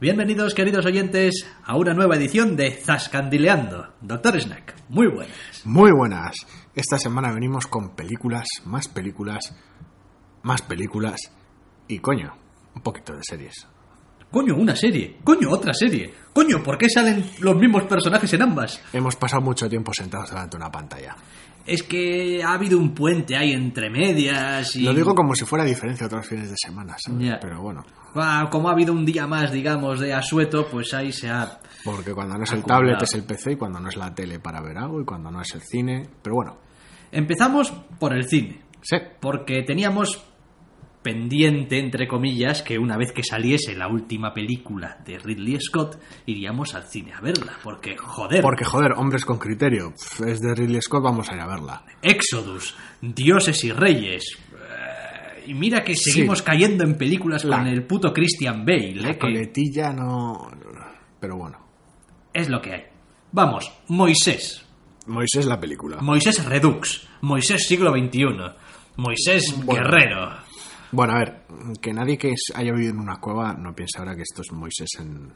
Bienvenidos, queridos oyentes, a una nueva edición de Zascandileando. Doctor Snack, muy buenas. Muy buenas. Esta semana venimos con películas, más películas, más películas y coño, un poquito de series. Coño, una serie. Coño, otra serie. Coño, ¿por qué salen los mismos personajes en ambas? Hemos pasado mucho tiempo sentados delante de una pantalla. Es que ha habido un puente ahí entre medias y... Lo digo como si fuera diferencia otros fines de semana, ¿sabes? Ya. Pero bueno, Ah, Como ha habido un día más, digamos, de asueto, pues ahí se ha... porque cuando no es el tablet es el PC y cuando no es la tele para ver algo y cuando no es el cine. Pero bueno, Empezamos por el cine. sí. Porque teníamos pendiente, entre comillas, que una vez que saliese la última película de Ridley Scott, iríamos al cine a verla. Porque, joder, Porque joder, hombres con criterio. Es de Ridley Scott, vamos a ir a verla. Exodus, Dioses y Reyes. eh, Y mira que seguimos cayendo en películas La- con el puto Christian Bale, La eh, que coletilla no. Pero bueno. es lo que hay. Vamos, Moisés. Moisés la película. Moisés Redux. Moisés siglo XXI. Moisés Bueno. Guerrero. Bueno, a ver, que nadie que haya vivido en una cueva no piense ahora que esto es Moisés en,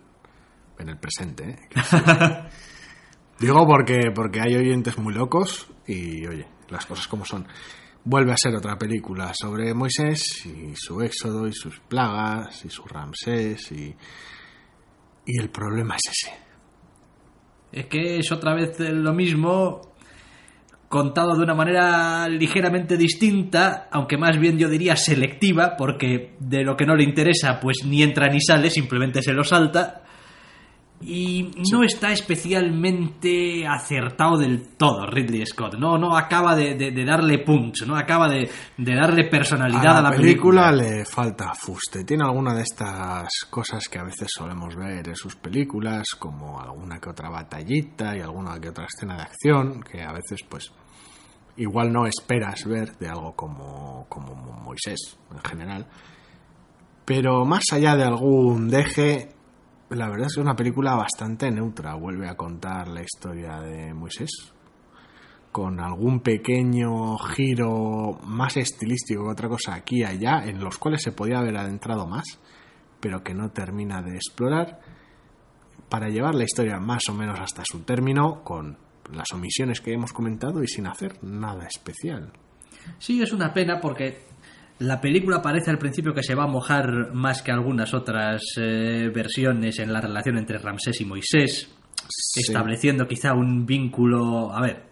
en el presente. ¿eh? Sí. Digo porque, porque hay oyentes muy locos y, oye, las cosas como son. Vuelve a ser otra película sobre Moisés y su éxodo y sus plagas y su Ramsés y, y el problema es ese. Es que es otra vez lo mismo contado de una manera ligeramente distinta, aunque más bien yo diría selectiva, porque de lo que no le interesa pues ni entra ni sale, simplemente se lo salta. Y no está especialmente acertado del todo Ridley Scott. No, no acaba de, de- de darle punch, no acaba de, de darle personalidad a la, película le falta fuste. Tiene alguna de estas cosas que a veces solemos ver en sus películas, como alguna que otra batallita y alguna que otra escena de acción, que a veces pues igual no esperas ver de algo como, como Moisés en general. Pero más allá de algún deje, la verdad es que es una película bastante neutra. Vuelve a contar la historia de Moisés, con algún pequeño giro más estilístico que otra cosa aquí y allá, en los cuales se podía haber adentrado más, pero que no termina de explorar, para llevar la historia más o menos hasta su término, con las omisiones que hemos comentado y sin hacer nada especial. Sí, es una pena porque la película parece al principio que se va a mojar más que algunas otras eh, versiones en la relación entre Ramsés y Moisés, Sí. estableciendo quizá un vínculo. A ver,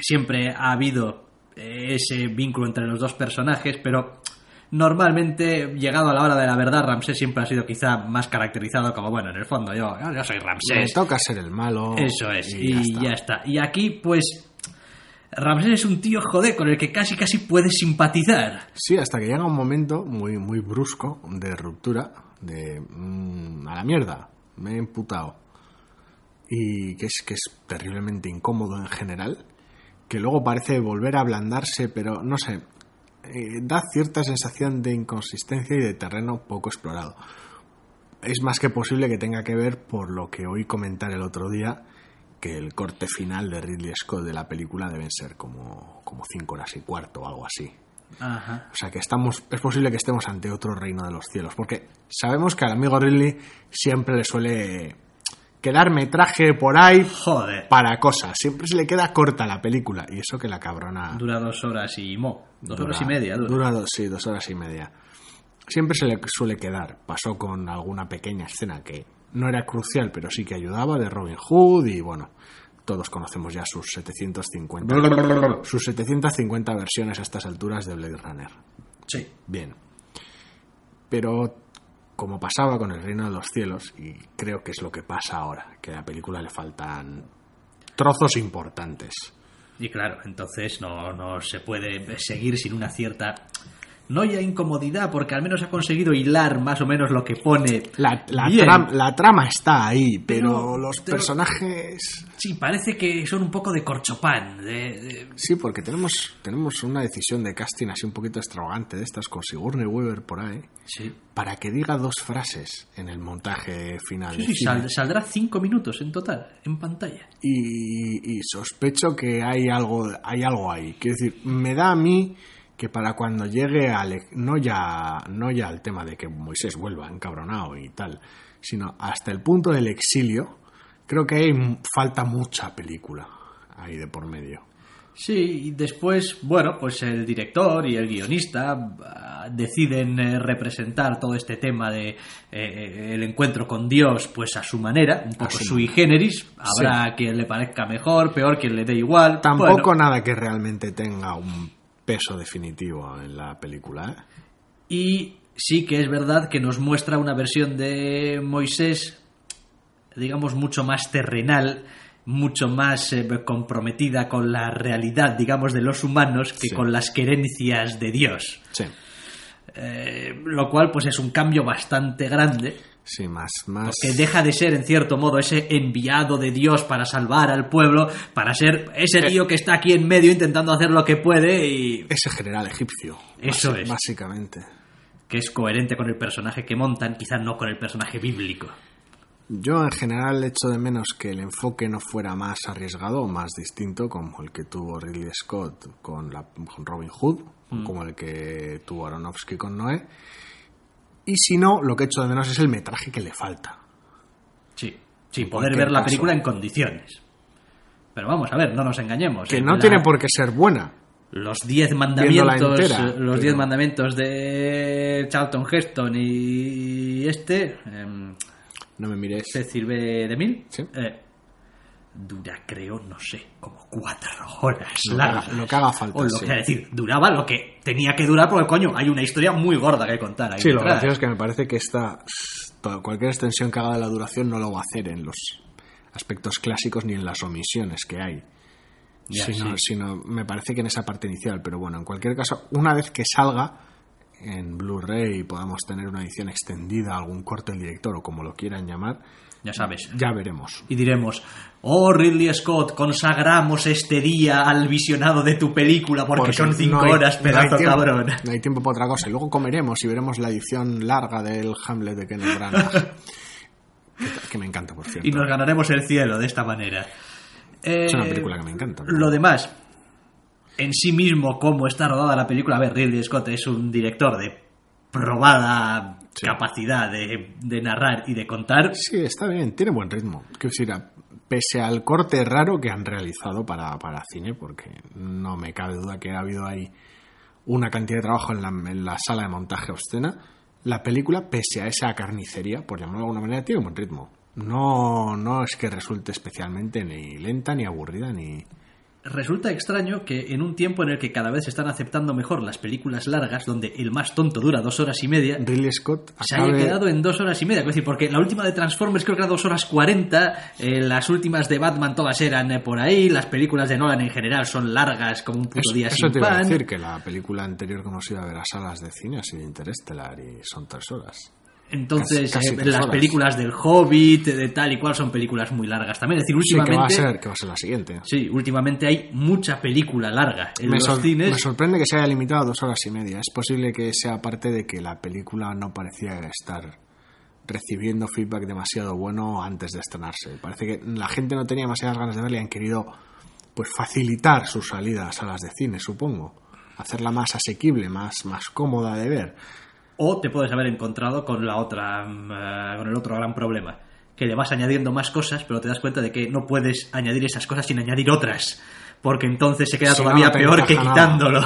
siempre ha habido eh, ese vínculo entre los dos personajes, pero normalmente, llegado a la hora de la verdad, Ramsés siempre ha sido quizá más caracterizado como, bueno, en el fondo yo, yo soy Me Ramsés. toca ser el malo. Eso es, y, y, ya está. Y aquí, pues, Ramsés es un tío, joder, con el que casi casi puedes simpatizar. Sí, hasta que llega un momento muy, muy brusco de ruptura, de mm, a la mierda, me he emputado. Y que es, que es terriblemente incómodo en general, que luego parece volver a ablandarse, pero no sé, eh, da cierta sensación de inconsistencia y de terreno poco explorado. Es más que posible que tenga que ver por lo que oí comentar el otro día, que el corte final de Ridley Scott de la película deben ser como, como cinco horas y cuarto o algo así. Ajá. O sea que estamos, es posible que estemos ante otro reino de los cielos, porque sabemos que al amigo Ridley siempre le suele quedar metraje por ahí Joder. para cosas, siempre se le queda corta la película, y eso que la cabrona... Dura dos horas y mo. Dos dura- horas y media, dura. dos, sí, dos horas y media. Siempre se le suele quedar. Pasó con alguna pequeña escena que no era crucial, pero sí que ayudaba, de Robin Hood, y bueno, todos conocemos ya sus 750, sus 750 versiones a estas alturas de Blade Runner. Sí. Bien. Pero como pasaba con el Reino de los Cielos, y creo que es lo que pasa ahora, que a la película le faltan trozos importantes. Y claro, entonces no, no se puede seguir sin una cierta. No ya incomodidad, porque al menos ha conseguido hilar más o menos lo que pone. La, la, bien. tram- la trama está ahí, pero, Pero- los pero- personajes... Sí, parece que son un poco de corchopán. De, de- Sí, porque tenemos, tenemos una decisión de casting así un poquito extravagante de estas con Sigourney Weaver por ahí, Sí. para que diga dos frases en el montaje final. Sí, sí, sal- saldrá cinco minutos en total, en pantalla. y, y sospecho que hay algo, hay algo ahí. Quiero decir, me da a mí que para cuando llegue al, no ya, no ya al tema de que Moisés vuelva encabronado y tal, sino hasta el punto del exilio, creo que hay falta mucha película ahí de por medio. Sí, y después, bueno, pues el director y el guionista ah, deciden eh, representar todo este tema de eh, el encuentro con Dios, pues a su manera, un poco su sui generis. Habrá quien le parezca mejor, peor, quien le dé igual. Tampoco Bueno, nada que realmente tenga un peso definitivo en la película. ¿eh? Y sí que es verdad que nos muestra una versión de Moisés, digamos, mucho más terrenal, mucho más eh, comprometida con la realidad, digamos, de los humanos que Sí. con las querencias de Dios. Sí, Eh, lo cual, pues es un cambio bastante grande, sí, más, más. que deja de ser, en cierto modo, ese enviado de Dios para salvar al pueblo, para ser ese Eh. tío que está aquí en medio intentando hacer lo que puede y Ese general egipcio. Eso es. Básicamente. que es coherente con el personaje que montan, quizás no con el personaje bíblico. Yo en general echo de menos que el enfoque no fuera más arriesgado o más distinto como el que tuvo Ridley Scott con, la, con Robin Hood, Mm. como el que tuvo Aronofsky con Noé. Y si no, lo que echo de menos es el metraje que le falta. Sí, sí, poder ver la caso. película en condiciones. Pero vamos a ver, no nos engañemos. Que eh, no la- tiene por qué ser buena. Los diez mandamientos, entera, los pero- diez mandamientos de Charlton Heston y este, em, No me mires. Cecil B. DeMille, Sí. eh, dura, creo, no sé, como cuatro horas Lo que largas. haga- lo que haga falta, O lo sí. que, es decir, duraba lo que tenía que durar porque, coño, hay una historia muy gorda que contar ahí Sí, lo gracioso es que me parece que esta toda- cualquier extensión que haga de la duración no lo va a hacer en los aspectos clásicos ni en las omisiones que hay. Ya, sino, sí. sino me parece que en esa parte inicial. Pero bueno, en cualquier caso, una vez que salga en Blu-ray y podamos tener una edición extendida, algún corte del director o como lo quieran llamar, Ya sabes. ya veremos. Y diremos, oh Ridley Scott, consagramos este día al visionado de tu película porque, son cinco no hay- horas, no pedazo tiempo- cabrón. No hay tiempo para otra cosa. Y luego comeremos y veremos la edición larga del Hamlet de Kenneth Branagh. que, que me encanta, por cierto. Y nos ganaremos el cielo de esta manera. Eh, Es una película que me encanta. pero- Lo demás, en sí mismo, cómo está rodada la película, a ver, Ridley Scott es un director de probada Sí. capacidad de, de narrar y de contar. Sí, está bien, tiene buen ritmo. Quiero decir, pese al corte raro que han realizado para, para cine, porque no me cabe duda que ha habido ahí una cantidad de trabajo en la, en la sala de montaje obscena, la película, pese a esa carnicería, por llamarlo de alguna manera, tiene un buen ritmo. No, no es que resulte especialmente ni lenta, ni aburrida, ni... Resulta extraño que en un tiempo en el que cada vez se están aceptando mejor las películas largas, donde el más tonto dura dos horas y media, Ridley Scott se haya quedado en dos horas y media. Es decir, porque la última de Transformers creo que era dos horas cuarenta, eh, las últimas de Batman todas eran eh, por ahí, las películas de Nolan en general son largas como un puto Eso, día eso sin te iba a decir, que la película anterior que hemos ido a ver a salas de cine ha sido Interestelar y son tres horas. Entonces, Casi- casi eh, las horas. películas del Hobbit, de tal y cual, son películas muy largas también. Es decir, Sí, que va a últimamente. ser, que va a ser la siguiente. Sí, últimamente hay mucha película larga en me, los cines. me sorprende que se haya limitado a dos horas y media. Es posible que sea parte de que la película no parecía estar recibiendo feedback demasiado bueno antes de estrenarse. Parece que la gente no tenía demasiadas ganas de verla y han querido pues facilitar su salida a salas de cine, supongo. Hacerla más asequible, más, más cómoda de ver. O te puedes haber encontrado con la otra, mm, eh, con el otro gran problema, que le vas añadiendo más cosas, pero te das cuenta de que no puedes añadir esas cosas sin añadir otras, porque entonces se queda Si todavía no peor que quitándolo.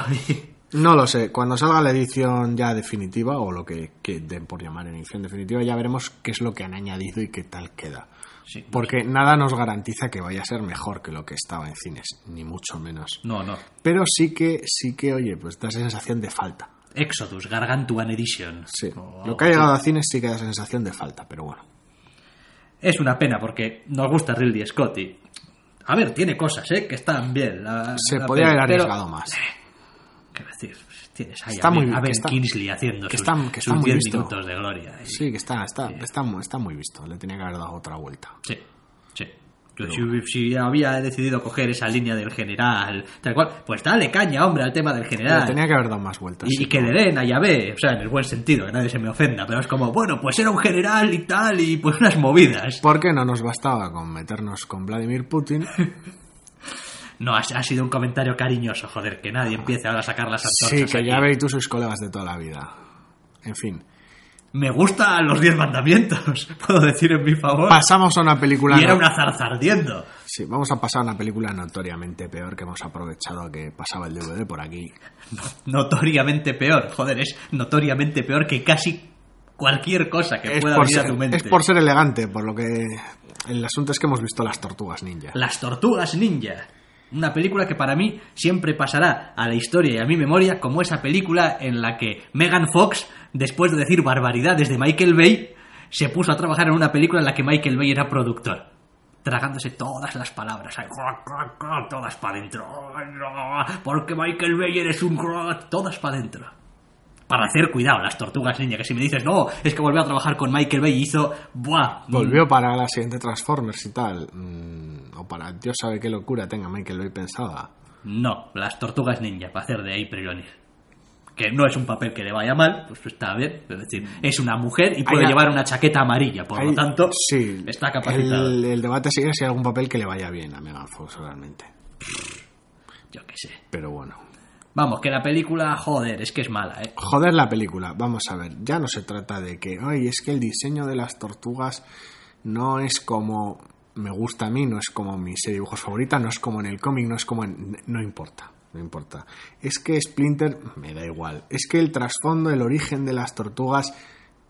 No lo sé. Cuando salga la edición ya definitiva, o lo que, que den por llamar en edición definitiva, ya veremos qué es lo que han añadido y qué tal queda. Sí. Porque nada nos garantiza que vaya a ser mejor que lo que estaba en cines, ni mucho menos. No, no. Pero sí que, sí que, oye, pues da esa sensación de falta. Exodus, Gargantuan Edition. Sí. O Lo que ha llegado a cines sí que da sensación de falta, pero bueno. Es una pena porque nos gusta Ridley Scott y... A ver, tiene cosas, ¿eh? Que están bien. la- Se la podría peli, haber pero- arriesgado más. ¿Qué decir? Tienes ahí Está a, muy Ben- a Ben está- Kingsley haciendo que sus, está- que está sus muy 10 visto. minutos de gloria. Y- Sí, que está, está, está, mu- está muy visto. Le tenía que haber dado otra vuelta. Sí, sí. Si, si había decidido coger esa línea del general, tal cual, pues dale caña, hombre, al tema del Le general. tenía que haber dado más vueltas. Y, sí, y que le den a Yahvé, o sea, en el buen sentido, que nadie se me ofenda, pero es como, bueno, pues era un general y tal, y pues unas movidas. ¿Por qué no nos bastaba con meternos con Vladimir Putin? No, ha, ha sido un comentario cariñoso, joder, que nadie empiece ahora a sacar las Sí, antorchas. que aquí. ya tú sois colegas de toda la vida. En fin. Me gustan los diez mandamientos, puedo decir en mi favor. Pasamos a una película. y era una zarza ardiendo. Sí, vamos a pasar a una película notoriamente peor que hemos aprovechado que pasaba el DVD por aquí. Notoriamente peor. Joder, es notoriamente peor que casi cualquier cosa que Es pueda venir a tu mente. es por ser elegante, por lo que el asunto es que hemos visto las tortugas ninja. Las Tortugas Ninja. Una película que para mí siempre pasará a la historia y a mi memoria como esa película en la que Megan Fox, después de decir barbaridades de Michael Bay, se puso a trabajar en una película en la que Michael Bay era productor. Tragándose todas las palabras, todas para adentro. Porque Michael Bay eres un todas para adentro. Para hacer cuidado, las tortugas ninja, que si me dices, no, es que volvió a trabajar con Michael Bay y hizo, buah, Volvió para la siguiente Transformers y tal. mm, o para Dios sabe qué locura tenga Michael Bay pensada. No, las tortugas ninja para hacer de April O'Neil. Que no es un papel que le vaya mal, pues está bien. Es decir, es una mujer y puede Hay- llevar una chaqueta amarilla, por lo tanto, sí, está capacitada. El, el debate sigue si hay algún papel que le vaya bien a Megan Fox realmente. Yo qué sé. Pero bueno. Vamos, que la película, joder, es que es mala, ¿eh? Joder la película, vamos a ver, ya no se trata de que, ay, es que el diseño de las tortugas no es como me gusta a mí, no es como mi serie de dibujos favorita, no es como en el cómic, no es como en... No importa, no importa. Es que Splinter, me da igual, es que el trasfondo, el origen de las tortugas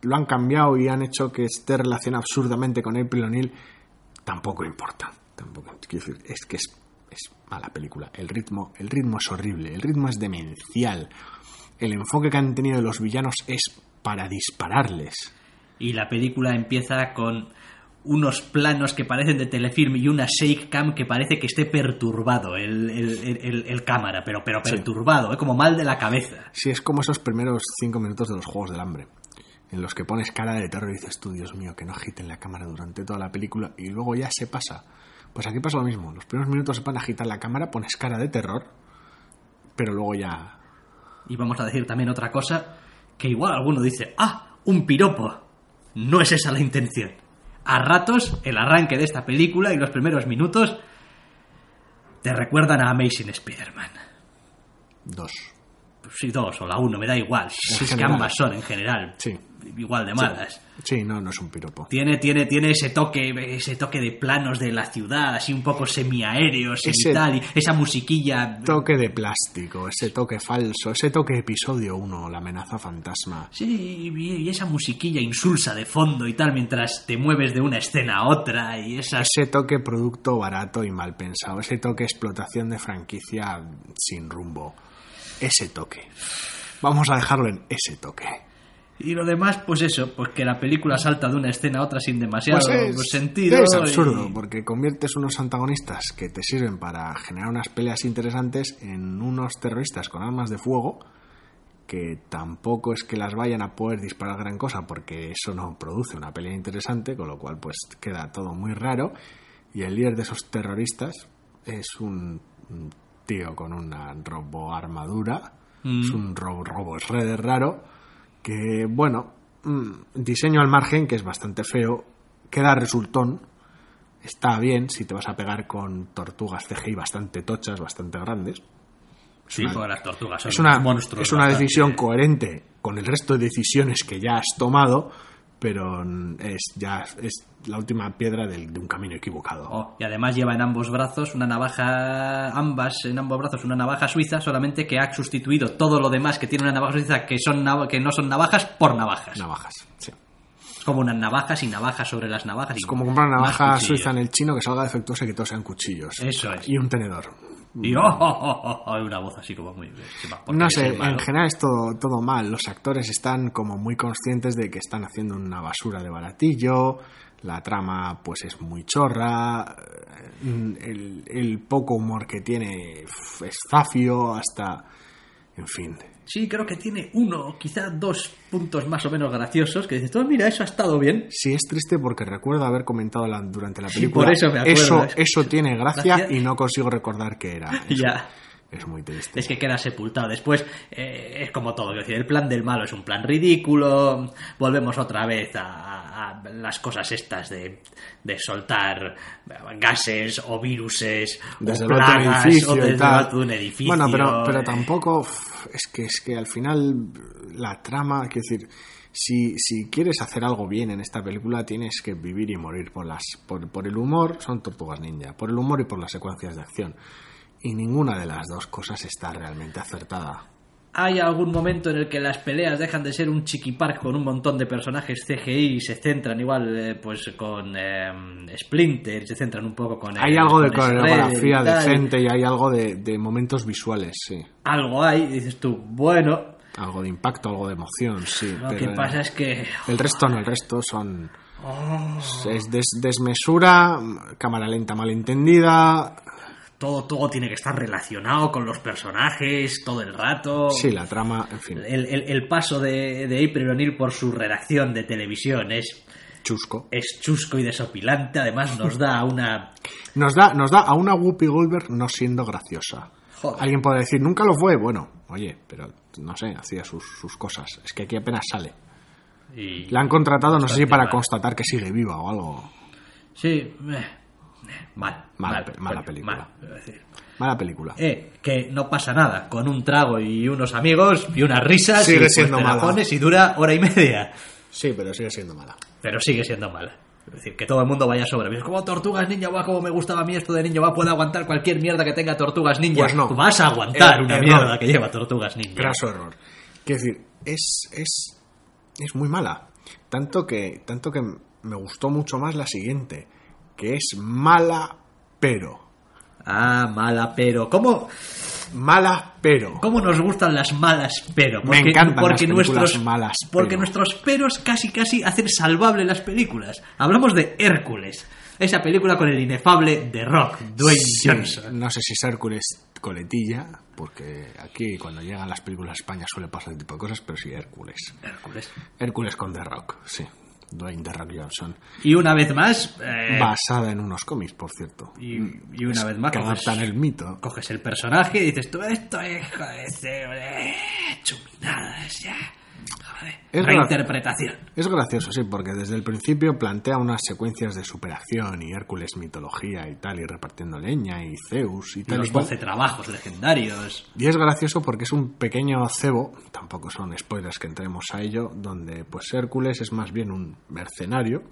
lo han cambiado y han hecho que esté relacionado absurdamente con April O'Neil, tampoco importa. Tampoco, es que es, es mala película. El ritmo, el ritmo es horrible, el ritmo es demencial. El enfoque que han tenido los villanos es para dispararles. Y la película empieza con unos planos que parecen de telefilm y una shake cam que parece que esté perturbado el, el- el- el- el cámara, pero, pero Sí. perturbado, ¿eh? como mal de la cabeza. Sí, es como esos primeros cinco minutos de los Juegos del Hambre, en los que pones cara de terror y dices tú, Dios mío, que no agiten la cámara durante toda la película y luego ya se pasa. Pues aquí pasa lo mismo, los primeros minutos se ponen a agitar la cámara, pones cara de terror, pero luego ya... Y vamos a decir también otra cosa, que igual alguno dice, ah, un piropo. No es esa la intención. A ratos, el arranque de esta película y los primeros minutos te recuerdan a Amazing Spider-Man. Dos. Sí, dos o la uno, me da igual. Si es que ambas son en general Sí. igual de malas. Sí, no, no es un piropo. Tiene, tiene, tiene ese toque, ese toque de planos de la ciudad, así un poco semiaéreos Ese y tal, y esa musiquilla. Toque de plástico, ese toque falso, ese toque episodio 1, la amenaza fantasma. Sí, y esa musiquilla insulsa de fondo y tal, mientras te mueves de una escena a otra, y esas. Ese toque producto barato y mal pensado, ese toque explotación de franquicia sin rumbo. Ese toque. Vamos a dejarlo en ese toque. Y lo demás, pues eso, pues que la película salta de una escena a otra sin demasiado Pues es, sentido. es absurdo, y- porque conviertes unos antagonistas que te sirven para generar unas peleas interesantes en unos terroristas con armas de fuego que tampoco es que las vayan a poder disparar gran cosa porque eso no produce una pelea interesante, con lo cual pues queda todo muy raro y el líder de esos terroristas es un, un tío con una robo armadura, Mm. es un robo, robo shredder raro que bueno, mm, diseño al margen que es bastante feo, queda resultón, está bien si te vas a pegar con tortugas CGI bastante tochas, bastante grandes. Sí, una- las tortugas son es una, monstruos. es una bastante- decisión coherente con el resto de decisiones que ya has tomado, pero es ya es la última piedra del- de un camino equivocado. Oh, y además lleva en ambos brazos una navaja, ambas en ambos brazos una navaja suiza, solamente que ha sustituido todo lo demás que tiene una navaja suiza que son que no son navajas por navajas. Navajas, sí. Es como unas navajas y navajas sobre las navajas. y Es como comprar una navaja suiza en el chino que salga defectuosa y que todos sean cuchillos. Eso es. Y un tenedor. Y oh, oh, oh, oh, oh, una voz así como muy. No sé, en general es todo, todo mal. Los actores están como muy conscientes de que están haciendo una basura de baratillo. La trama, pues, es muy chorra. eh, El, el poco humor que tiene es zafio, hasta. En fin. Sí, creo que tiene uno, quizá dos puntos más o menos graciosos que dices, oh, mira, eso ha estado bien. Sí, es triste porque recuerdo haber comentado la- durante la Sí, película. por eso me acuerdo, Eso, tiene gracia Gracia. y no consigo recordar qué era. Eso Ya. Es muy triste. Es que queda sepultado. Después eh, es como todo. Decir, el plan del malo es un plan ridículo. Volvemos otra vez a, a- a las cosas estas de, de soltar gases o viruses desde o plagas edificio o desde alto de un edificio. Bueno, pero, pero tampoco es que es que al final la trama, quiero decir, si, si quieres hacer algo bien en esta película, tienes que vivir y morir por, las, por, por el humor, son tortugas ninja, por el humor y por las secuencias de acción. Y ninguna de las dos cosas está realmente acertada. ¿Hay algún momento en el que las peleas dejan de ser un chiquipark con un montón de personajes CGI y se centran igual eh, pues con eh, Splinter, se centran un poco con... Hay el- algo de coreografía decente y hay algo de, de momentos visuales, sí. Algo hay, dices tú, bueno, Algo de impacto, algo de emoción, sí. lo pero que pasa es que... El resto no, el resto son... oh, Es des- desmesura, cámara lenta malentendida. Todo, todo tiene que estar relacionado con los personajes todo el rato. Sí, la trama, en fin, El, el- el paso de, de April O'Neil por su redacción de televisión es, chusco. es chusco y desopilante. Además, nos da una. Nos da, nos da a una Whoopi Goldberg no siendo graciosa. Joder. Alguien puede decir, nunca lo fue. Bueno, oye, pero no sé, hacía sus, sus cosas. Es que aquí apenas sale. y- La han contratado, no sé si para mal. constatar que sigue viva o algo. Sí, eh, mal. Mala mal, pe- mala película. mal, quiero decir. Mala película. Eh, que no pasa nada. Con un trago y unos amigos y unas risas. Sigue y, pues, siendo mala. y dura hora y media. Sí, pero sigue siendo mala. Pero sigue siendo mala. Es decir, que todo el mundo vaya sobre. Es como Tortugas Ninja, va, como me gustaba a mí esto de niño, va, puedo aguantar cualquier mierda que tenga Tortugas Ninja. Pues no. Tú vas a aguantar Er- una error. mierda que lleva Tortugas Ninja. Graso error. Quiero decir, es, es, es muy mala. Tanto que, tanto que me gustó mucho más la siguiente, que es mala pero. Ah, mala, pero. ¿Cómo, Mala pero. cómo nos gustan las malas, pero? Me encantan las películas nuestros, malas, Porque pero. nuestros peros casi, casi hacen salvable las películas. Hablamos de Hércules. Esa película con el inefable The Rock, Dwayne Sí, Johnson. no sé si es Hércules coletilla, porque aquí cuando llegan las películas a España suele pasar este tipo de cosas, pero sí Hércules. Hércules. Hércules con The Rock, sí. Dwayne The Rock Johnson. Y una vez más. eh, Basada en unos cómics, por cierto. y, y una vez más. Que coges- adaptan el mito. coges el personaje y dices tú, esto es, joder, chuminadas, ya. Es Reinterpretación. Es gracioso, sí, porque desde el principio plantea unas secuencias de superación y Hércules mitología y tal, y repartiendo leña y Zeus y Y tal. los y cual. 12 trabajos legendarios. Y es gracioso porque es un pequeño cebo, tampoco son spoilers que entremos a ello, donde pues Hércules es más bien un mercenario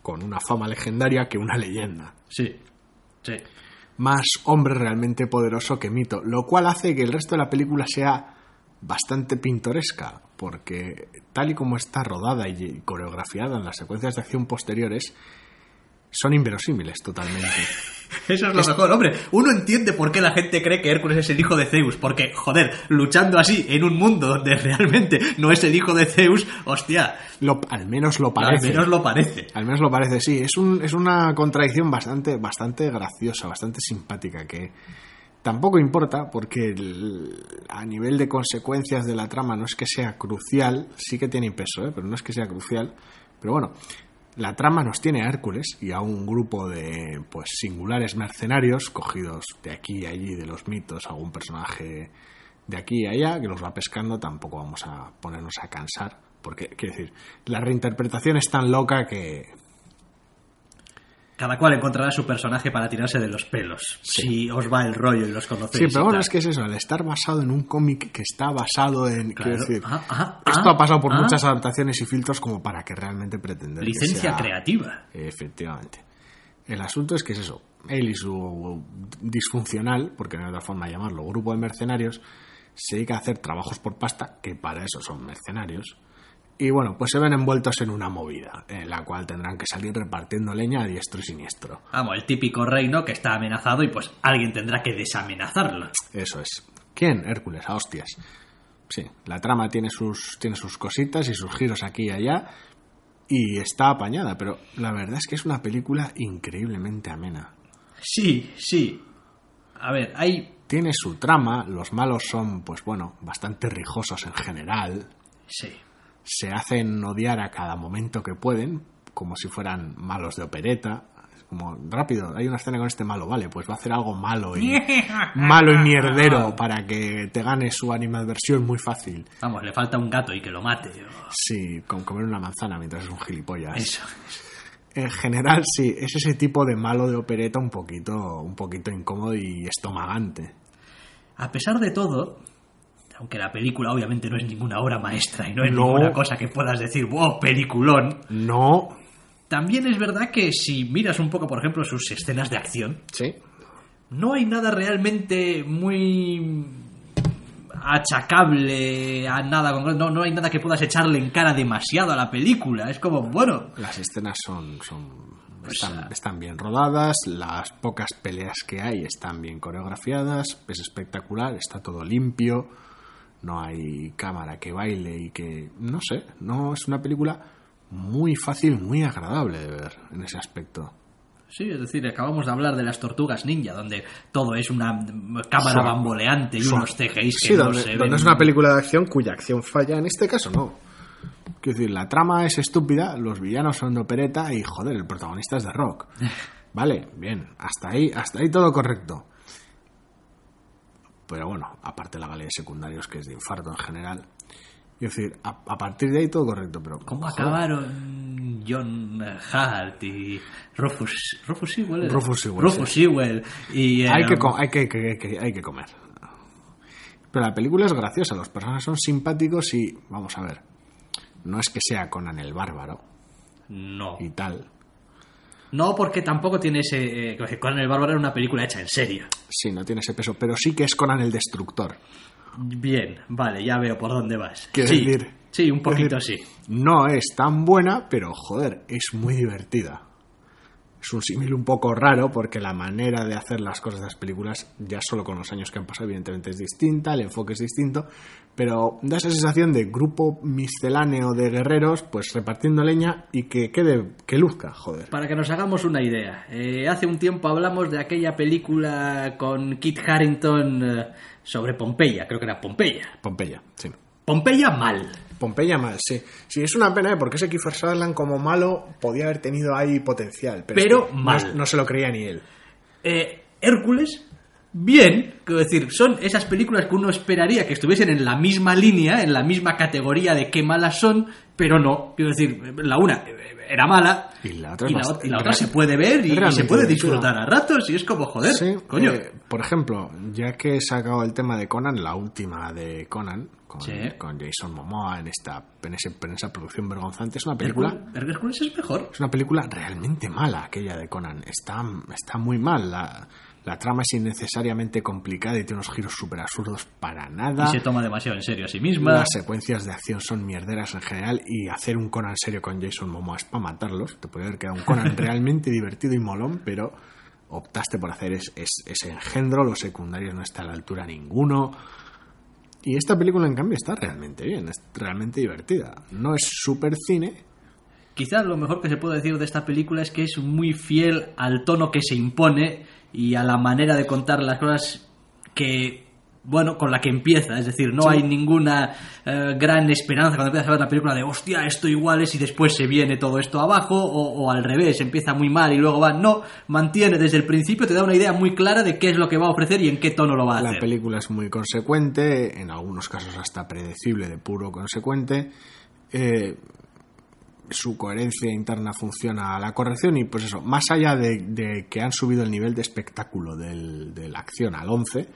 con una fama legendaria que una leyenda. Sí, sí. Más hombre realmente poderoso que mito, lo cual hace que el resto de la película sea bastante pintoresca, porque tal y como está rodada y coreografiada en las secuencias de acción posteriores, son inverosímiles totalmente. Eso es lo mejor, hombre. Uno entiende por qué la gente cree que Hércules es el hijo de Zeus. Porque, joder, luchando así en un mundo donde realmente no es el hijo de Zeus, hostia, Lo- al menos lo al parece. menos lo parece. Al menos lo parece, sí. Es, un, es una contradicción bastante, bastante graciosa, bastante simpática, que tampoco importa porque a nivel de consecuencias de la trama no es que sea crucial, sí que tiene peso, ¿eh? pero no es que sea crucial. Pero bueno, la trama nos tiene a Hércules y a un grupo de pues singulares mercenarios cogidos de aquí y allí de los mitos, algún personaje de aquí y allá que los va pescando, tampoco vamos a ponernos a cansar, porque quiero decir, la reinterpretación es tan loca que Cada cual encontrará su personaje para tirarse de los pelos. Si os va el rollo y los Sí, conocéis. pero y bueno, es que es eso, al estar basado en un cómic que está basado en. Claro. Quiero decir, Ah, ah, esto ah, ha pasado por ah. muchas adaptaciones y filtros como para que realmente pretender. que Licencia sea- creativa. Efectivamente. El asunto es que es eso. Él y su disfuncional, porque no hay otra forma de llamarlo, grupo de mercenarios, se dedica a hacer trabajos por pasta, que para eso son mercenarios. Y bueno, pues se ven envueltos en una movida, en la cual tendrán que salir repartiendo leña a diestro y siniestro. Vamos, el típico reino que está amenazado y pues alguien tendrá que desamenazarlo. Eso es. ¿Quién? Hércules, a hostias. Sí, la trama tiene sus, tiene sus cositas y sus giros aquí y allá. Y está apañada, pero la verdad es que es una película increíblemente amena. Sí, sí. A ver, hay... Tiene su trama, los malos son, pues bueno, bastante rijosos en general. Sí. Se hacen odiar a cada momento que pueden, como si fueran malos de opereta. Es como, rápido, hay una escena con este malo, vale, pues va a hacer algo malo y, malo y mierdero para que te gane su animadversión muy fácil. Vamos, le falta un gato y que lo mate. Sí, con comer una manzana mientras es un gilipollas. Eso. En general, sí, es ese tipo de malo de opereta un poquito, un poquito incómodo y estomagante. A pesar de todo, aunque la película obviamente no es ninguna obra maestra y no es No. ninguna cosa que puedas decir, wow, peliculón, No. también es verdad que si miras un poco, por ejemplo, sus escenas de acción, Sí. no hay nada realmente muy achacable a nada concreto. no, no hay nada que puedas echarle en cara demasiado a la película es como bueno Las escenas son, son Pues, están, ah. están bien rodadas, las pocas peleas que hay están bien coreografiadas, es espectacular, está todo limpio, no hay cámara que baile y que, no sé, no es una película muy fácil, muy agradable de ver en ese aspecto. sí es decir acabamos de hablar de las tortugas ninja donde todo es una cámara bamboleante y unos CGIs que Sí, no donde, se donde es una película de acción cuya acción falla, en este caso no. Quiero decir, la trama es estúpida, los villanos son de opereta y joder, el protagonista es de rock. Vale, bien, hasta ahí, hasta ahí todo correcto. Pero bueno, aparte la galería de secundarios que es de infarto en general. Quiero decir, a, a partir de ahí todo correcto, pero ¿Cómo joder, acabaron John Hart y Rufus, Rufus Sewell? Rufus Sewell, Rufus Sewell y... hay, que, hay, que, que- que- hay que comer. Pero la película es graciosa, los personajes son simpáticos y, vamos a ver, no es que sea Conan el bárbaro No. y tal. No, porque tampoco tiene ese... Eh, Conan el Bárbaro era una película hecha en serio. Sí, no tiene ese peso, pero sí que es Conan el destructor. Bien, vale, ya veo por dónde vas. Quiero sí, decir- sí, un poquito decir, sí. No es tan buena, pero joder, es muy divertida. Es un símil un poco raro porque la manera de hacer las cosas de las películas, ya solo con los años que han pasado, evidentemente es distinta, el enfoque es distinto, pero da esa sensación de grupo misceláneo de guerreros, pues repartiendo leña y que quede, que luzca, joder. Para que nos hagamos una idea, eh, hace un tiempo hablamos de aquella película con Kit Harrington eh, sobre Pompeya, creo que era Pompeya. Pompeya, sí. Pompeya mal. Pompeya mal, sí. Sí, es una pena, ¿eh? porque ese Kiefer Sutherland como malo podía haber tenido ahí potencial, pero, Pero es que no- mal. no se lo creía ni él. Eh, Hércules, bien, quiero decir, son esas películas que uno esperaría que estuviesen en la misma línea, en la misma categoría de qué malas son, pero no. Quiero decir, la una era mala Y la otra y la, y la otra se puede ver y, se puede disfrutar a ratos y es como, joder, Sí, coño. eh, por ejemplo, ya que he sacado el tema de Conan, la última de Conan, con, Sí. con Jason Momoa en esta en, ese- en esa producción vergonzante, es una película Hércules es mejor. es una película realmente mala aquella de Conan. Está, está muy mal. La, la trama es innecesariamente complicada y tiene unos giros súper absurdos para nada. Y se toma demasiado en serio a sí misma. Las secuencias de acción son mierderas en general y hacer un Conan serio con Jason Momoa es para matarlos. Te podría haber quedado un Conan realmente divertido y molón, pero optaste por hacer es- es- ese engendro, los secundarios no están a la altura ninguno. Y esta película, en cambio, está realmente bien, es realmente divertida. No es super cine, Quizás lo mejor que se puede decir de esta película es que es muy fiel al tono que se impone y a la manera de contar las cosas que, bueno, con la que empieza. Es decir, no Sí. hay ninguna eh, gran esperanza cuando empiezas a ver la película de, hostia, esto igual es y después se viene todo esto abajo o, o al revés, empieza muy mal y luego va. No, mantiene desde el principio, te da una idea muy clara de qué es lo que va a ofrecer y en qué tono lo va a La hacer. película es muy consecuente, en algunos casos hasta predecible, de puro consecuente. Eh, su coherencia interna funciona a la corrección y pues eso, más allá de, de que han subido el nivel de espectáculo del- de la acción al 11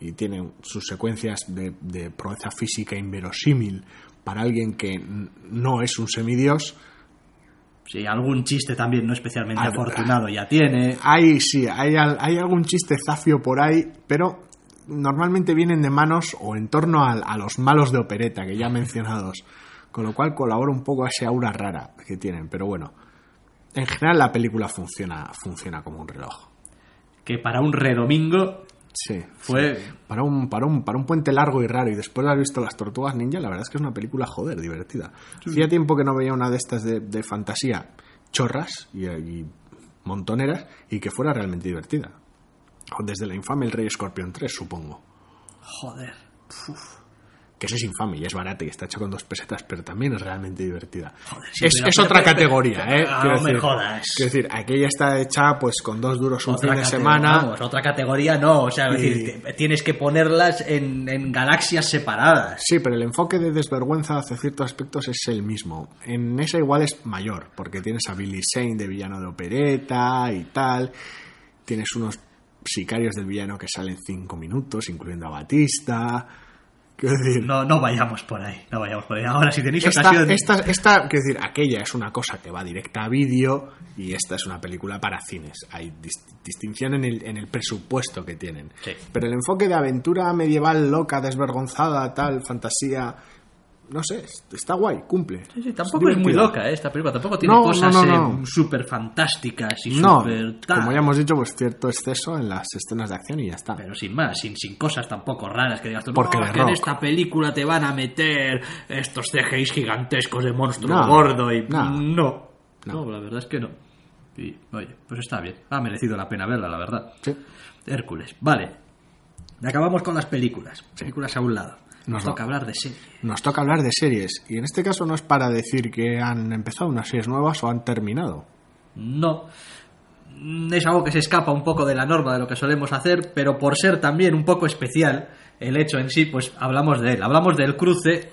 y tienen sus secuencias de, de proeza física inverosímil para alguien que no es un semidios, Sí, algún chiste también no especialmente afortunado ya tiene. Hay, sí, hay, hay algún chiste zafio por ahí, pero normalmente vienen de manos o en torno al- a, los malos de opereta que ya mencionados, con lo cual colabora un poco a esa aura rara que tienen, pero bueno, en general la película funciona, funciona como un reloj. Que para un redomingo Sí, Fue- sí. Para un, para, un, para un puente largo y raro y después de haber visto Las Tortugas Ninja, la verdad es que es una película, joder, divertida. Hacía tiempo que no veía una de estas de, de fantasía chorras y, y montoneras y que fuera realmente divertida. Desde la infame El Rey Escorpión 3, supongo. Joder. Que ese es infame y es barata y está hecho con dos pesetas, pero también es realmente divertida. Joder, sí, es es otra categoría, ¿eh? ah, Quiero no me jodas. Quiero decir, aquella está hecha pues con dos duros un Otra fin de semana. vamos, otra categoría no. O sea, es decir, tienes que ponerlas en, en galaxias separadas. Sí, pero el enfoque de desvergüenza hacia ciertos aspectos es el mismo. En esa igual es mayor, porque tienes a Billy Zane de villano de opereta y tal. Tienes unos sicarios del villano que salen cinco minutos, incluyendo a Batista. Decir, No, no vayamos por ahí, no vayamos por ahí. Ahora, si tenéis esta, ocasión... esta, esta- quiero decir, aquella es una cosa que va directa a vídeo y esta es una película para cines. Hay dis- distinción en el, en el presupuesto que tienen. Sí. Pero el enfoque de aventura medieval loca, desvergonzada, tal, fantasía, no sé, está guay, cumple. Sí, sí, tampoco es muy loca ¿eh? esta película, tampoco tiene No, cosas no, no, no. súper fantásticas y No, súper tal. como ya hemos dicho, pues cierto exceso en las escenas de acción y ya está. Pero sin más, sin, sin cosas tampoco raras que digas tú, Porque que en rock". esta película te van a meter estos CGIs gigantescos de monstruo gordo y... no. no. No. No, la verdad es que no. Y, oye, pues está bien. Ha merecido la pena verla, la verdad. Sí. Hércules, vale. Acabamos con las películas. Películas a un lado. Nos Nos toca hablar de serie. Nos toca hablar de series y en este caso no es para decir que han empezado unas series nuevas o han terminado. No. Mm, Es algo que se escapa un poco de la norma de lo que solemos hacer, pero por ser también un poco especial el hecho en sí, pues hablamos de él. Hablamos del cruce.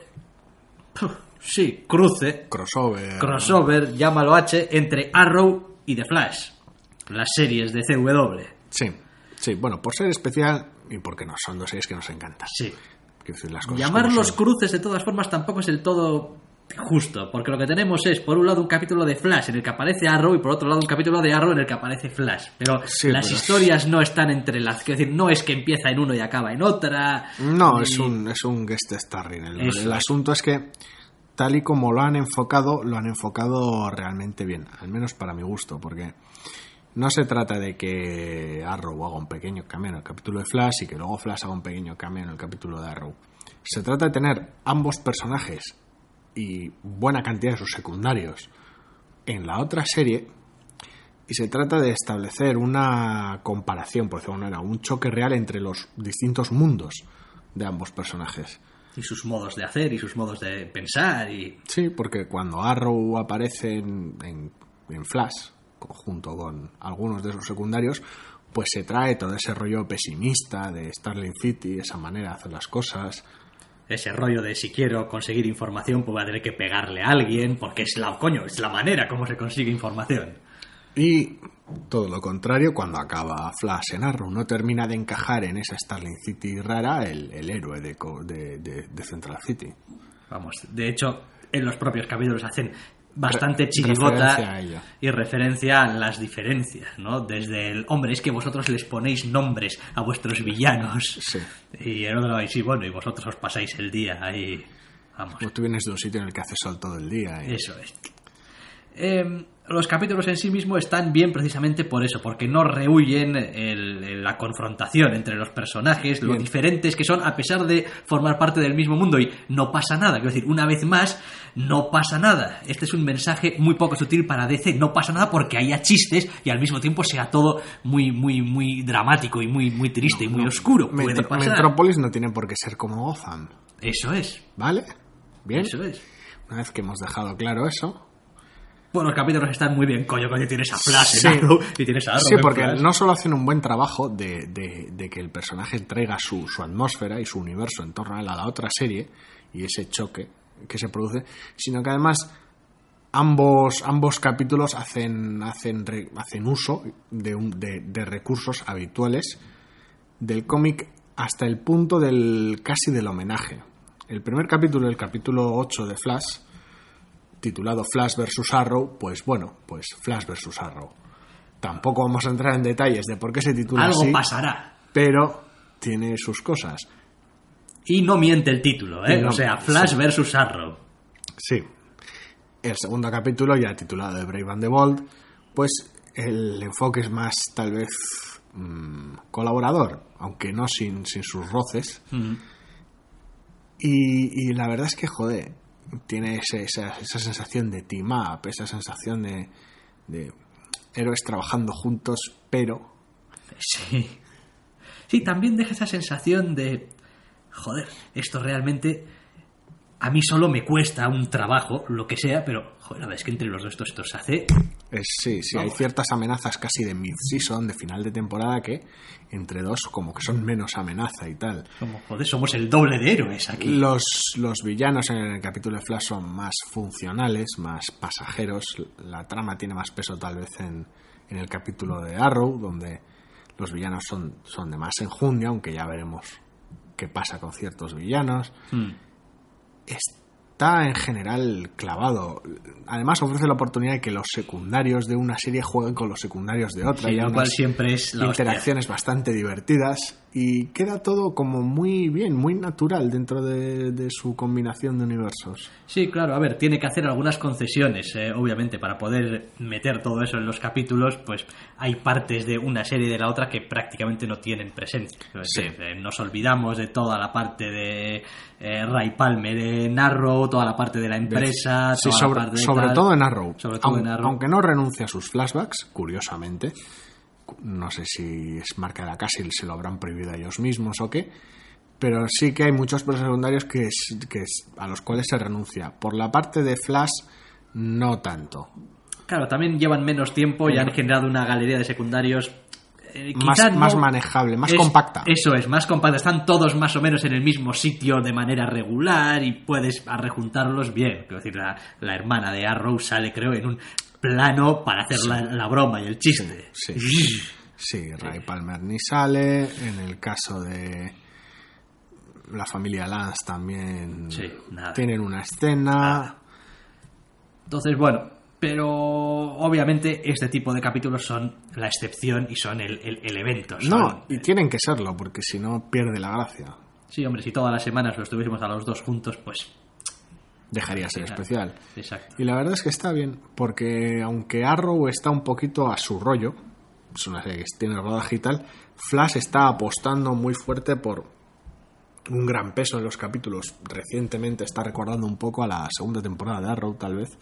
Sí, cruce. Crossover. Crossover, llámalo H, entre Arrow y The Flash. Las series de CW. Sí, sí, bueno, por ser especial y porque no son dos series que nos encantan. Sí. Decir, las cosas Llamar como los son. cruces de todas formas tampoco es el todo justo, porque lo que tenemos es, por un lado, un capítulo de Flash en el que aparece Arrow y por otro lado un capítulo de Arrow en el que aparece Flash. Pero Sí, las pero- historias no están entre las... Quiero decir, no es que empieza en uno y acaba en otra. No, es un, es un guest starring. El, asunto es que, tal y como lo han enfocado, lo han enfocado realmente bien, al menos para mi gusto, porque no se trata de que Arrow haga un pequeño cambio en el capítulo de Flash y que luego Flash haga un pequeño cambio en el capítulo de Arrow. Se trata de tener ambos personajes y buena cantidad de sus secundarios en la otra serie y se trata de establecer una comparación, por decirlo de manera, un choque real entre los distintos mundos de ambos personajes. Y sus modos de hacer y sus modos de pensar y... Sí, porque cuando Arrow aparece en, en- en Flash, junto con algunos de sus secundarios, pues se trae todo ese rollo pesimista de Starling City, esa manera de hacer las cosas. Ese rollo de si quiero conseguir información, pues voy a tener que pegarle a alguien, porque es la, coño, es la manera como se consigue información. Y todo lo contrario, cuando acaba Flash en Arrow, no termina de encajar en esa Starling City rara el, el héroe de, co- de- de- de Central City. Vamos, de hecho, en los propios capítulos hacen bastante chirigota referencia y referencia a las diferencias, ¿no? Desde el, hombre, es que vosotros les ponéis nombres a vuestros villanos. Sí. Y el otro lado, sí, bueno, y vosotros os pasáis el día ahí. Vamos, Pues tú vienes de un sitio en el que hace sol todo el día. y- eso es. Eh, los capítulos en sí mismos están bien precisamente por eso, porque no rehuyen el- la confrontación entre los personajes, lo diferentes que son, a pesar de formar parte del mismo mundo y no pasa nada. Quiero decir, una vez más, no pasa nada. Este es un mensaje muy poco sutil para DC. No pasa nada porque haya chistes y al mismo tiempo sea todo muy, muy, muy dramático y muy, muy triste y muy oscuro. Metro-. Metrópolis no tiene por qué ser como Gotham, Eso es. ¿vale? Bien. Eso es. Una vez que hemos dejado claro eso. Bueno, los capítulos están muy bien, coño, coño, tienes a Flash Sí. Arrow y tienes a Arrow Sí, porque Flash. no solo hacen un buen trabajo de, de- de que el personaje traiga su, su atmósfera y su universo en torno a la, a la otra serie y ese choque que se produce, sino que además ambos, ambos capítulos hacen, hacen, re- hacen uso de, un- de- de recursos habituales del cómic hasta el punto del casi del homenaje. El primer capítulo, el capítulo 8 de Flash, titulado Flash vs. Arrow, pues bueno, pues Flash vs. Arrow. Tampoco vamos a entrar en detalles de por qué se titula Algo así, pasará. pero tiene sus cosas. Y no miente el título, ¿eh? No- o sea, Flash sí. versus Arrow. Sí. El segundo capítulo, ya titulado de Brave and the Bold, pues el enfoque es más, tal vez, mm, colaborador, aunque no sin, sin sus roces. Y, y la verdad es que, joder, tiene esa, esa sensación de team up, esa sensación de, de héroes trabajando juntos, pero Sí. Sí, también deja esa sensación de. Joder, esto realmente. A mí solo me cuesta un trabajo, lo que sea, pero. Joder, la verdad es que entre los dos esto, esto se hace. Es, sí, sí, hay ciertas amenazas casi de mid-season, de final de temporada, que entre dos como que son menos amenaza y tal. Como, joder, somos el doble de héroes aquí. Los, los villanos en el capítulo de Flash son más funcionales, más pasajeros. La trama tiene más peso tal vez en, en el capítulo de Arrow, donde los villanos son, son de más enjundia, aunque ya veremos qué pasa con ciertos villanos. Hmm. Está en general clavado. Además ofrece la oportunidad de que los secundarios de una serie jueguen con los secundarios de otra. Sí, y lo cual siempre es la hostia. interacciones bastante divertidas y queda todo como muy bien, muy natural dentro de, de su combinación de universos. Sí, claro, a ver, tiene que hacer algunas concesiones, eh, obviamente, para poder meter todo eso en los capítulos, pues hay partes de una serie y de la otra que prácticamente no tienen presencia. Es Sí. eh, nos olvidamos de toda la parte de eh, Ray Palmer en Arrow, toda la parte de la empresa, Sí, toda sobre, la parte de sobre tal. todo en Arrow. Sobre todo en Arrow. Aunque no renuncia a sus flashbacks, curiosamente. No sé si es marca de la casa y se lo habrán prohibido a ellos mismos o qué. Pero sí que hay muchos personajes secundarios que, es- que es- a los cuales se renuncia. Por la parte de Flash, no tanto. Claro, también llevan menos tiempo y han generado una galería de secundarios. eh, Más, no- más manejable, más es- compacta. Eso es, más compacta. Están todos más o menos en el mismo sitio de manera regular y puedes rejuntarlos bien. Quiero decir, la, la hermana de Arrow sale, creo, en un plano para hacer la, la broma y el chiste. Sí. Sí, Ray Palmer ni sale. En el caso de la familia Lance también nada. tienen una escena. Entonces, bueno, pero obviamente este tipo de capítulos son la excepción y son el, el- el evento. son- No, y tienen que serlo, porque si no pierde la gracia. Sí, hombre, si todas las semanas lo estuviésemos a los dos juntos, pues... Dejaría ser claro. especial. Exacto. Y la verdad es que está bien, porque aunque Arrow está un poquito a su rollo, es una serie que tiene rodaje y tal, Flash está apostando muy fuerte por un gran peso en los capítulos. Recientemente está recordando un poco a la segunda temporada de Arrow, tal vez,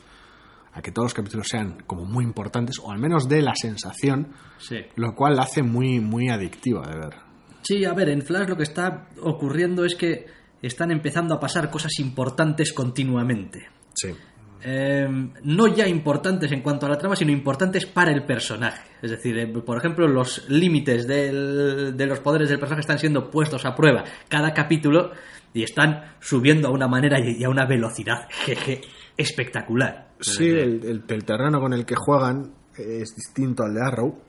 a que todos los capítulos sean como muy importantes, o al menos dé la sensación, Sí. lo cual la hace muy, muy adictiva de ver. Sí, a ver, en Flash lo que está ocurriendo es que están empezando a pasar cosas importantes continuamente. Sí. Eh, no ya importantes en cuanto a la trama, sino importantes para el personaje. Es decir, eh, por ejemplo, los límites del- de los poderes del personaje están siendo puestos a prueba cada capítulo y están subiendo a una manera y a una velocidad jeje, espectacular. Sí, el, el- el terreno con el que juegan es distinto al de Arrow.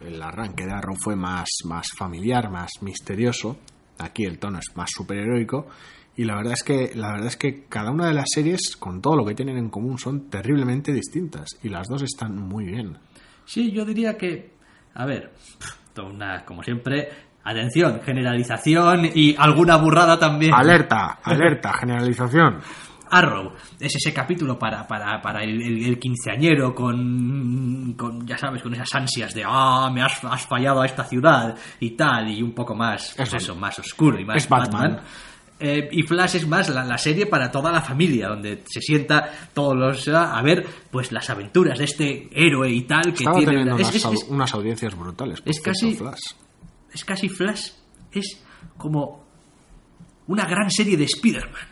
El arranque de Arrow fue más, más familiar, más misterioso. Aquí el tono es más superheroico. Y la verdad es que la verdad es que cada una de las series, con todo lo que tienen en común, son terriblemente distintas. Y las dos están muy bien. Sí, yo diría que, a ver, una, como siempre, atención, generalización y alguna burrada también. Alerta, alerta, generalización. Arrow es ese capítulo para, para, para el, el- el quinceañero con, con, ya sabes, con esas ansias de, ah, me has, has fallado a esta ciudad y tal, y un poco más, pues Eso. eso, más oscuro y más Es Batman. Eh, y Flash es más la, la serie para toda la familia, donde se sienta todos los a ver pues las aventuras de este héroe y tal que Estaba tiene teniendo es- unas, es- unas audiencias brutales. es casi- Flash. es casi Flash, es como una gran serie de Spider-Man.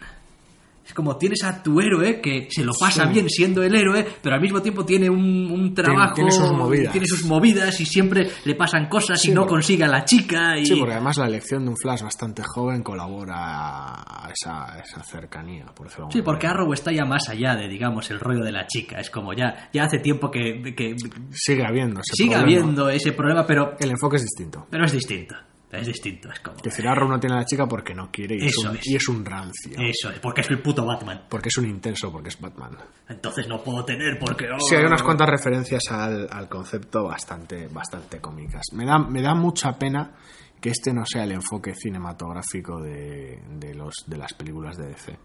Es como tienes a tu héroe que se lo pasa Sí. bien siendo el héroe, pero al mismo tiempo tiene un, un trabajo, tiene sus movidas. tiene sus movidas y siempre le pasan cosas Sí, y no porque- consigue a la chica. Y... Sí, porque además la elección de un Flash bastante joven colabora a esa, esa cercanía, por decirlo de Sí, porque manera. Arrow está ya más allá de, digamos, el rollo de la chica. Es como ya, ya hace tiempo que, que Sigue habiendo ese sigue problema. habiendo ese problema, pero, El enfoque es distinto. pero es distinto. Es distinto, es como... Es decir, Arrow no tiene a la chica porque no quiere y, es Eso un, es. y es un rancio. Eso es, porque es el puto Batman. Porque es un intenso, porque es Batman. Entonces no puedo tener porque... oh, Sí, hay unas cuantas referencias al, al concepto bastante, bastante cómicas. Me da, me da mucha pena que este no sea el enfoque cinematográfico de, de, los, de las películas de DC.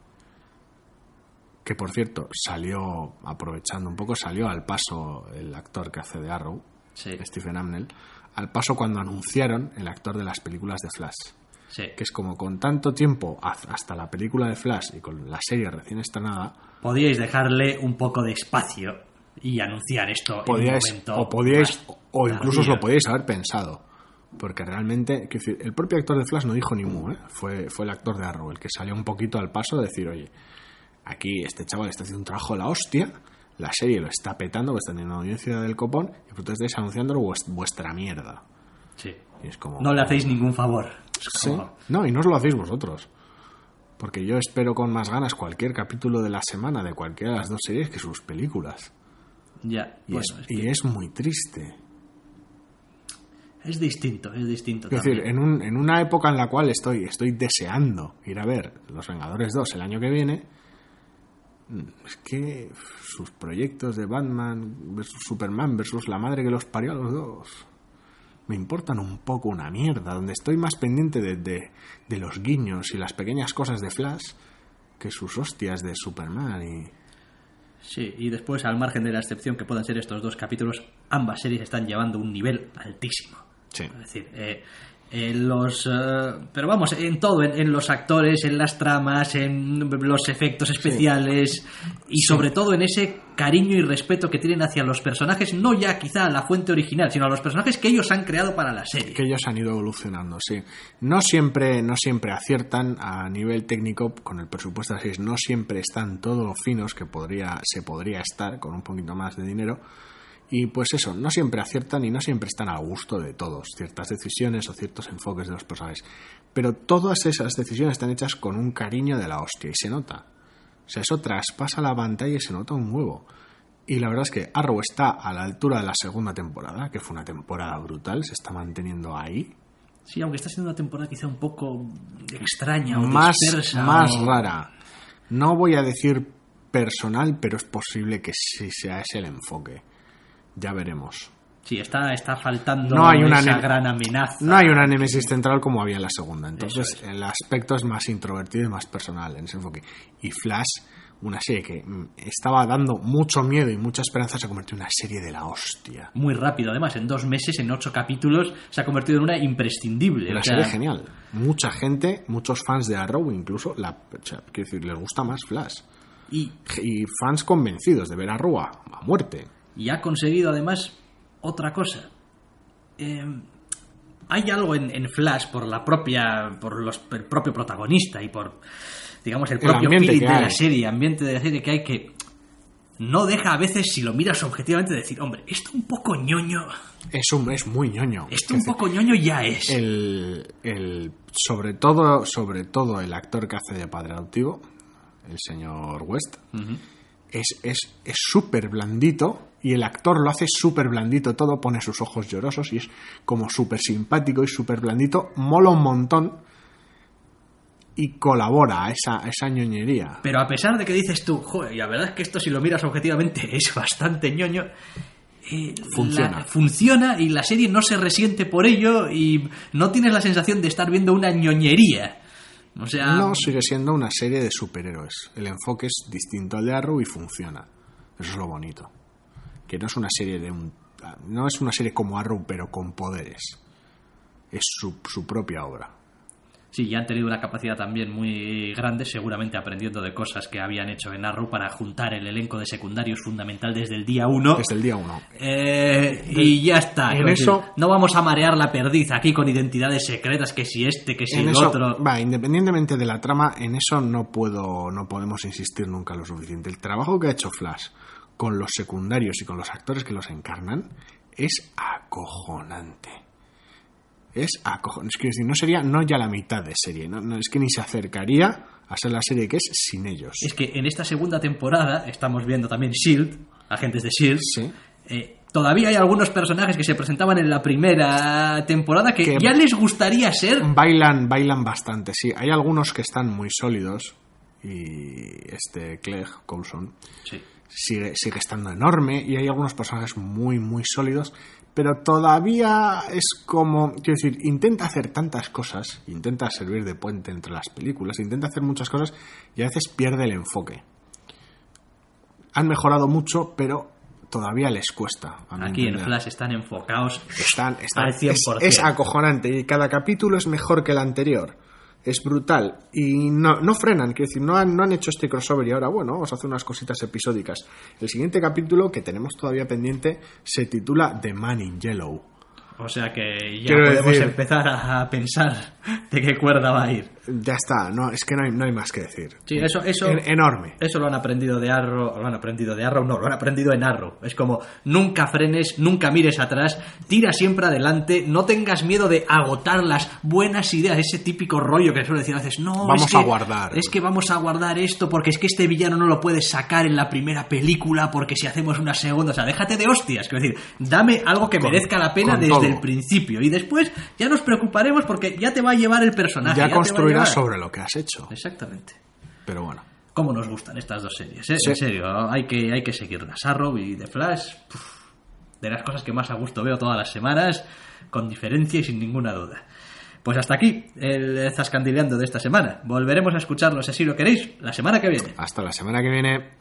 Que por cierto, salió, aprovechando un poco, salió al paso el actor que hace de Arrow, Sí, Stephen Amnell, al paso cuando anunciaron el actor de las películas de Flash. sí. Que es como con tanto tiempo hasta la película de Flash y con la serie recién estrenada, Podíais dejarle un poco de espacio y anunciar esto podíais, en un momento o podíais, o- incluso os lo podíais haber pensado. Porque realmente, decir, el propio actor de Flash no dijo ni mu, ¿eh? fue, fue el actor de Arrow el que salió un poquito al paso de decir, oye, aquí este chaval está haciendo un trabajo de la hostia, la serie lo está petando, que está teniendo una audiencia del copón, y vosotros estáis anunciando vues- vuestra mierda. Sí. Y es como... No le hacéis ningún favor. Sí. como- No, y no os lo hacéis vosotros. Porque yo espero con más ganas cualquier capítulo de la semana de cualquiera de las dos series que sus películas. Ya, Y, bueno, es, es que- y es muy triste. Es distinto, es distinto. Es también. decir, en, un- en una época en la cual estoy, estoy deseando ir a ver Los Vengadores 2 el año que viene, es que sus proyectos de Batman versus Superman versus la madre que los parió a los dos me importan un poco una mierda, donde estoy más pendiente de, de- de los guiños y las pequeñas cosas de Flash que sus hostias de Superman y... Sí, y después, al margen de la excepción que puedan ser estos dos capítulos, ambas series están llevando un nivel altísimo. Sí. Es decir, eh, en los. eh, pero vamos, en todo, en, en los actores, en las tramas, en los efectos especiales y sobre todo en ese cariño y respeto que tienen hacia los personajes, no ya quizá a la fuente original, sino a los personajes que ellos han creado para la serie. que ellos han ido evolucionando, sí. No siempre, no siempre aciertan a nivel técnico con el presupuesto de las series, no siempre están todos los finos que podría, se podría estar con un poquito más de dinero. Y pues eso, no siempre aciertan y no siempre están a gusto de todos, ciertas decisiones o ciertos enfoques de los personajes. Pero todas esas decisiones están hechas con un cariño de la hostia y se nota. O sea, eso traspasa la pantalla y se nota un huevo. Y la verdad es que Arrow está a la altura de la segunda temporada, que fue una temporada brutal, se está manteniendo ahí. Sí, aunque está siendo una temporada quizá un poco extraña o Más, dispersa. más o- rara. No voy a decir personal, pero es posible que sí sea ese el enfoque. Ya veremos. Sí, está, está faltando No hay una esa gran amenaza. No hay una némesis central como había en la segunda. Entonces, el aspecto es más introvertido y más personal en ese enfoque. Y Flash, una serie que mm, estaba dando mucho miedo y mucha esperanza, se convirtió en una serie de la hostia. Muy rápido, además, en dos meses, en ocho capítulos, se ha convertido en una imprescindible. Una o sea, serie genial. Mucha gente, muchos fans de Arrow incluso, la, o sea, quiero decir, les gusta más Flash. Y, Y fans convencidos de ver Arrow a muerte. Y ha conseguido, además, otra cosa. Eh, hay algo en, en Flash por la propia. por los, el propio protagonista y por. digamos, el propio feeling de la serie, ambiente de la serie que hay que. No deja a veces, si lo miras objetivamente, decir, hombre, esto un poco ñoño. Es, un, es muy ñoño. Esto un poco ñoño ya es. el, el- sobre todo sobre todo el actor que hace de padre adoptivo el señor West. Es es es súper blandito y el actor lo hace súper blandito todo pone sus ojos llorosos y es como súper simpático y súper blandito mola un montón y colabora a esa, a esa ñoñería Pero a pesar de que dices tú, joder, y la verdad es que esto si lo miras objetivamente es bastante ñoño, eh, Funciona. la- funciona y la serie no se resiente por ello y no tienes la sensación de estar viendo una ñoñería. No sigue siendo una serie de superhéroes. El enfoque es distinto al de Arrow y funciona. Eso es lo bonito. Que no es una serie de un no es una serie como Arrow pero con poderes. Es su propia obra sí, ya han tenido una capacidad también muy grande, seguramente aprendiendo de cosas que habían hecho en Arrow para juntar el elenco de secundarios fundamental desde el día uno. desde el día uno Eh, y ya está. en decir, eso- no vamos a marear la perdiz aquí con identidades secretas, que si este, que si el eso, otro. va, independientemente de la trama, en eso no puedo, no podemos insistir nunca lo suficiente. El trabajo que ha hecho Flash con los secundarios y con los actores que los encarnan es acojonante. Es acojonante. Es que decir, no sería no ya la mitad de serie, no, no, es que ni se acercaría a ser la serie que es sin ellos. Es que en esta segunda temporada estamos viendo también Shield, agentes de Shield. Sí. Eh, todavía hay algunos personajes que se presentaban en la primera temporada que, Que- ya les gustaría ser. Bailan, bailan bastante, sí. Hay algunos que están muy sólidos y este Clegg Coulson Sí. sigue, sigue estando enorme y hay algunos personajes muy, muy sólidos, pero todavía es como, quiero decir, intenta hacer tantas cosas, intenta servir de puente entre las películas, intenta hacer muchas cosas y a veces pierde el enfoque. Han mejorado mucho, pero todavía les cuesta. Aquí en entender. Flash están enfocados. Están, están- Al 100%. es, es acojonante y cada capítulo es mejor que el anterior. Es brutal. Y no, no frenan, quiero decir, no han, no han hecho este crossover y ahora, bueno, vamos a hacer unas cositas episódicas. El siguiente capítulo que tenemos todavía pendiente se titula The Man in Yellow. O sea que ya Quiero podemos decir- empezar a pensar de qué cuerda va a ir. Ya está, no, es que no hay, no hay más que decir. Sí, eso, eso, En- enorme. eso lo han aprendido de Arrow, lo han aprendido de Arrow, no, lo han aprendido en Arrow. Es como, nunca frenes, nunca mires atrás, tira siempre adelante, no tengas miedo de agotar las buenas ideas, ese típico rollo que suele decir a veces, no, Vamos es que, a guardar. Es que vamos a guardar esto porque es que este villano no lo puedes sacar en la primera película porque si hacemos una segunda, o sea, déjate de hostias, quiero decir, dame algo que Con- merezca la pena desde desde el principio. Y después ya nos preocuparemos porque ya te va a llevar el personaje. Ya te va a construirás sobre lo que has hecho. Exactamente. Pero bueno. ¿Cómo nos gustan estas dos series? eh? Sí. En serio, hay que, hay que seguirlas. Arrow y The Flash, puf, de las cosas que más a gusto veo todas las semanas, con diferencia y sin ninguna duda. Pues hasta aquí el Zascandileando de esta semana. Volveremos a escucharlo si así lo queréis la semana que viene. Hasta la semana que viene.